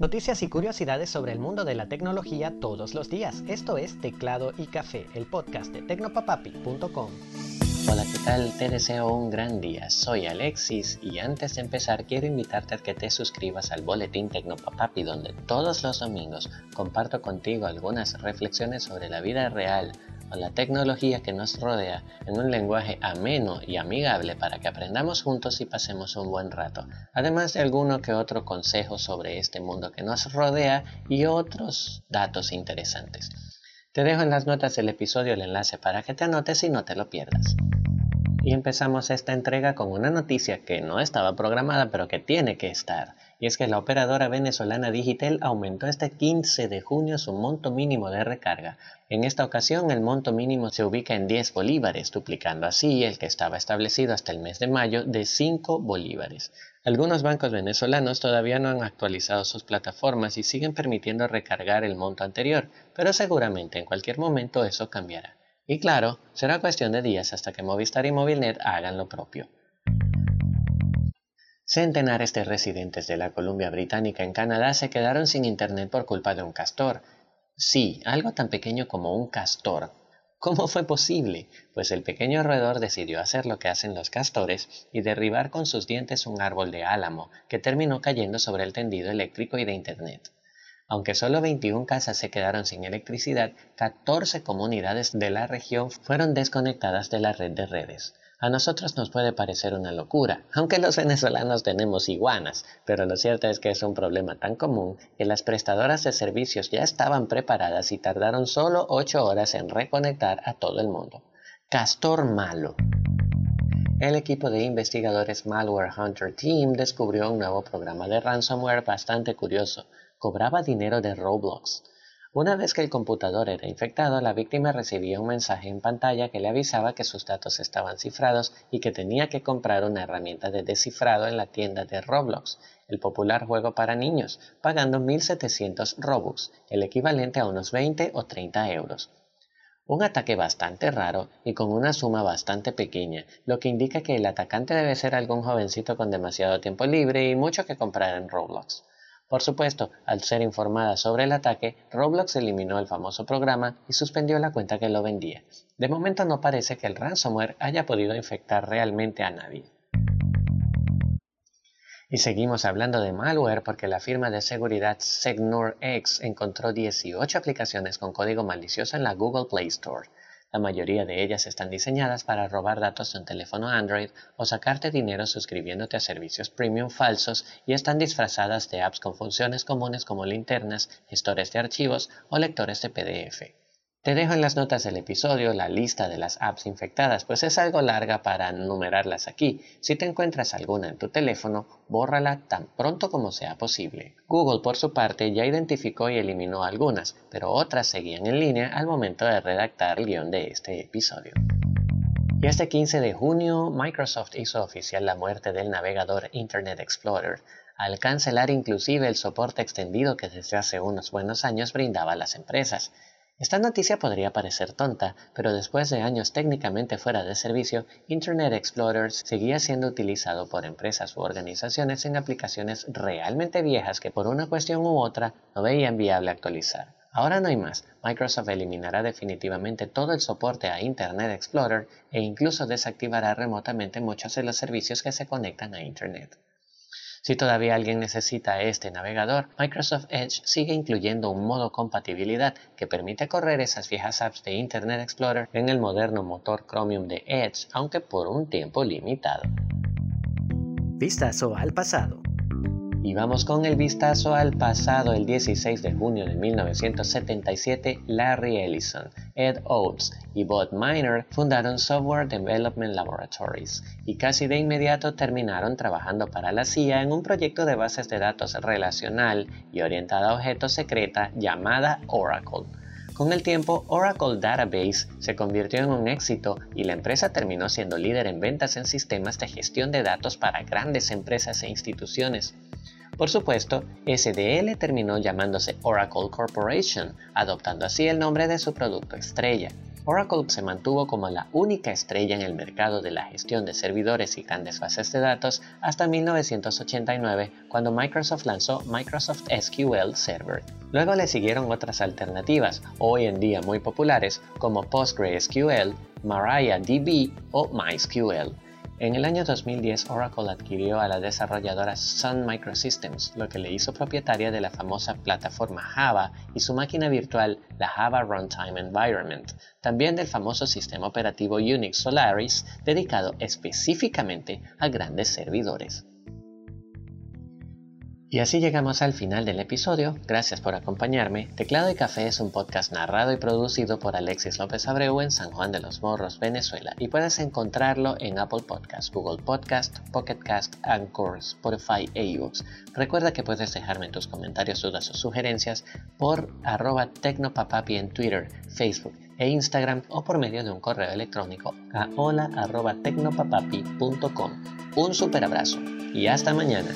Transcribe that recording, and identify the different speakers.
Speaker 1: Noticias y curiosidades sobre el mundo de la tecnología todos los días. Esto es Teclado y Café, el podcast de tecnopapapi.com.
Speaker 2: Hola, ¿qué tal? Te deseo un gran día. Soy Alexis y antes de empezar quiero invitarte a que te suscribas al boletín Tecnopapapi donde todos los domingos comparto contigo algunas reflexiones sobre la vida real la tecnología que nos rodea en un lenguaje ameno y amigable para que aprendamos juntos y pasemos un buen rato, además de alguno que otro consejo sobre este mundo que nos rodea y otros datos interesantes. Te dejo en las notas del episodio el enlace para que te anotes y no te lo pierdas. Y empezamos esta entrega con una noticia que no estaba programada pero que tiene que estar y es que la operadora venezolana Digitel aumentó este 15 de junio su monto mínimo de recarga. En esta ocasión el monto mínimo se ubica en 10 bolívares, duplicando así el que estaba establecido hasta el mes de mayo de 5 bolívares. Algunos bancos venezolanos todavía no han actualizado sus plataformas y siguen permitiendo recargar el monto anterior, pero seguramente en cualquier momento eso cambiará. Y claro, será cuestión de días hasta que Movistar y Movilnet hagan lo propio. Centenares de residentes de la Columbia Británica en Canadá se quedaron sin internet por culpa de un castor. Sí, algo tan pequeño como un castor. ¿Cómo fue posible? Pues el pequeño roedor decidió hacer lo que hacen los castores y derribar con sus dientes un árbol de álamo, que terminó cayendo sobre el tendido eléctrico y de Internet. Aunque solo 21 casas se quedaron sin electricidad, 14 comunidades de la región fueron desconectadas de la red de redes. A nosotros nos puede parecer una locura, aunque los venezolanos tenemos iguanas, pero lo cierto es que es un problema tan común que las prestadoras de servicios ya estaban preparadas y tardaron solo 8 horas en reconectar a todo el mundo. Castor malo. El equipo de investigadores Malware Hunter Team descubrió un nuevo programa de ransomware bastante curioso. Cobraba dinero de Roblox. Una vez que el computador era infectado, la víctima recibía un mensaje en pantalla que le avisaba que sus datos estaban cifrados y que tenía que comprar una herramienta de descifrado en la tienda de Roblox, el popular juego para niños, pagando 1.700 Robux, el equivalente a unos 20 o 30 euros. Un ataque bastante raro y con una suma bastante pequeña, lo que indica que el atacante debe ser algún jovencito con demasiado tiempo libre y mucho que comprar en Roblox. Por supuesto, al ser informada sobre el ataque, Roblox eliminó el famoso programa y suspendió la cuenta que lo vendía. De momento no parece que el ransomware haya podido infectar realmente a nadie. Y seguimos hablando de malware porque la firma de seguridad SecNurX encontró 18 aplicaciones con código malicioso en la Google Play Store. La mayoría de ellas están diseñadas para robar datos de un teléfono Android o sacarte dinero suscribiéndote a servicios premium falsos y están disfrazadas de apps con funciones comunes como linternas, gestores de archivos o lectores de PDF. Te dejo en las notas del episodio la lista de las apps infectadas, pues es algo larga para numerarlas aquí. Si te encuentras alguna en tu teléfono, bórrala tan pronto como sea posible. Google, por su parte, ya identificó y eliminó algunas, pero otras seguían en línea al momento de redactar el guion de este episodio. Y este 15 de junio, Microsoft hizo oficial la muerte del navegador Internet Explorer, al cancelar inclusive el soporte extendido que desde hace unos buenos años brindaba a las empresas. Esta noticia podría parecer tonta, pero después de años técnicamente fuera de servicio, Internet Explorer seguía siendo utilizado por empresas u organizaciones en aplicaciones realmente viejas que por una cuestión u otra no veían viable actualizar. Ahora no hay más. Microsoft eliminará definitivamente todo el soporte a Internet Explorer e incluso desactivará remotamente muchos de los servicios que se conectan a Internet. Si todavía alguien necesita este navegador, Microsoft Edge sigue incluyendo un modo compatibilidad que permite correr esas viejas apps de Internet Explorer en el moderno motor Chromium de Edge, aunque por un tiempo limitado.
Speaker 1: Vistazo al pasado.
Speaker 2: Y vamos con el vistazo al pasado. El 16 de junio de 1977, Larry Ellison, Ed Oates y Bob Miner fundaron Software Development Laboratories y casi de inmediato terminaron trabajando para la CIA en un proyecto de bases de datos relacional y orientada a objetos secreta llamada Oracle. Con el tiempo, Oracle Database se convirtió en un éxito y la empresa terminó siendo líder en ventas en sistemas de gestión de datos para grandes empresas e instituciones. Por supuesto, SDL terminó llamándose Oracle Corporation, adoptando así el nombre de su producto estrella. Oracle se mantuvo como la única estrella en el mercado de la gestión de servidores y grandes bases de datos hasta 1989, cuando Microsoft lanzó Microsoft SQL Server. Luego le siguieron otras alternativas, hoy en día muy populares, como PostgreSQL, MariaDB o MySQL. En el año 2010, Oracle adquirió a la desarrolladora Sun Microsystems, lo que le hizo propietaria de la famosa plataforma Java y su máquina virtual, la Java Runtime Environment, también del famoso sistema operativo Unix Solaris, dedicado específicamente a grandes servidores. Y así llegamos al final del episodio. Gracias por acompañarme. Teclado y Café es un podcast narrado y producido por Alexis López Abreu en San Juan de los Morros, Venezuela. Y puedes encontrarlo en Apple Podcast, Google Podcast, Pocket Cast, Anchor, Spotify e iVoox. Recuerda que puedes dejarme tus comentarios, dudas o sugerencias por arroba tecnopapapi en Twitter, Facebook e Instagram o por medio de un correo electrónico a hola arroba tecnopapapi.com. Un super abrazo y hasta mañana.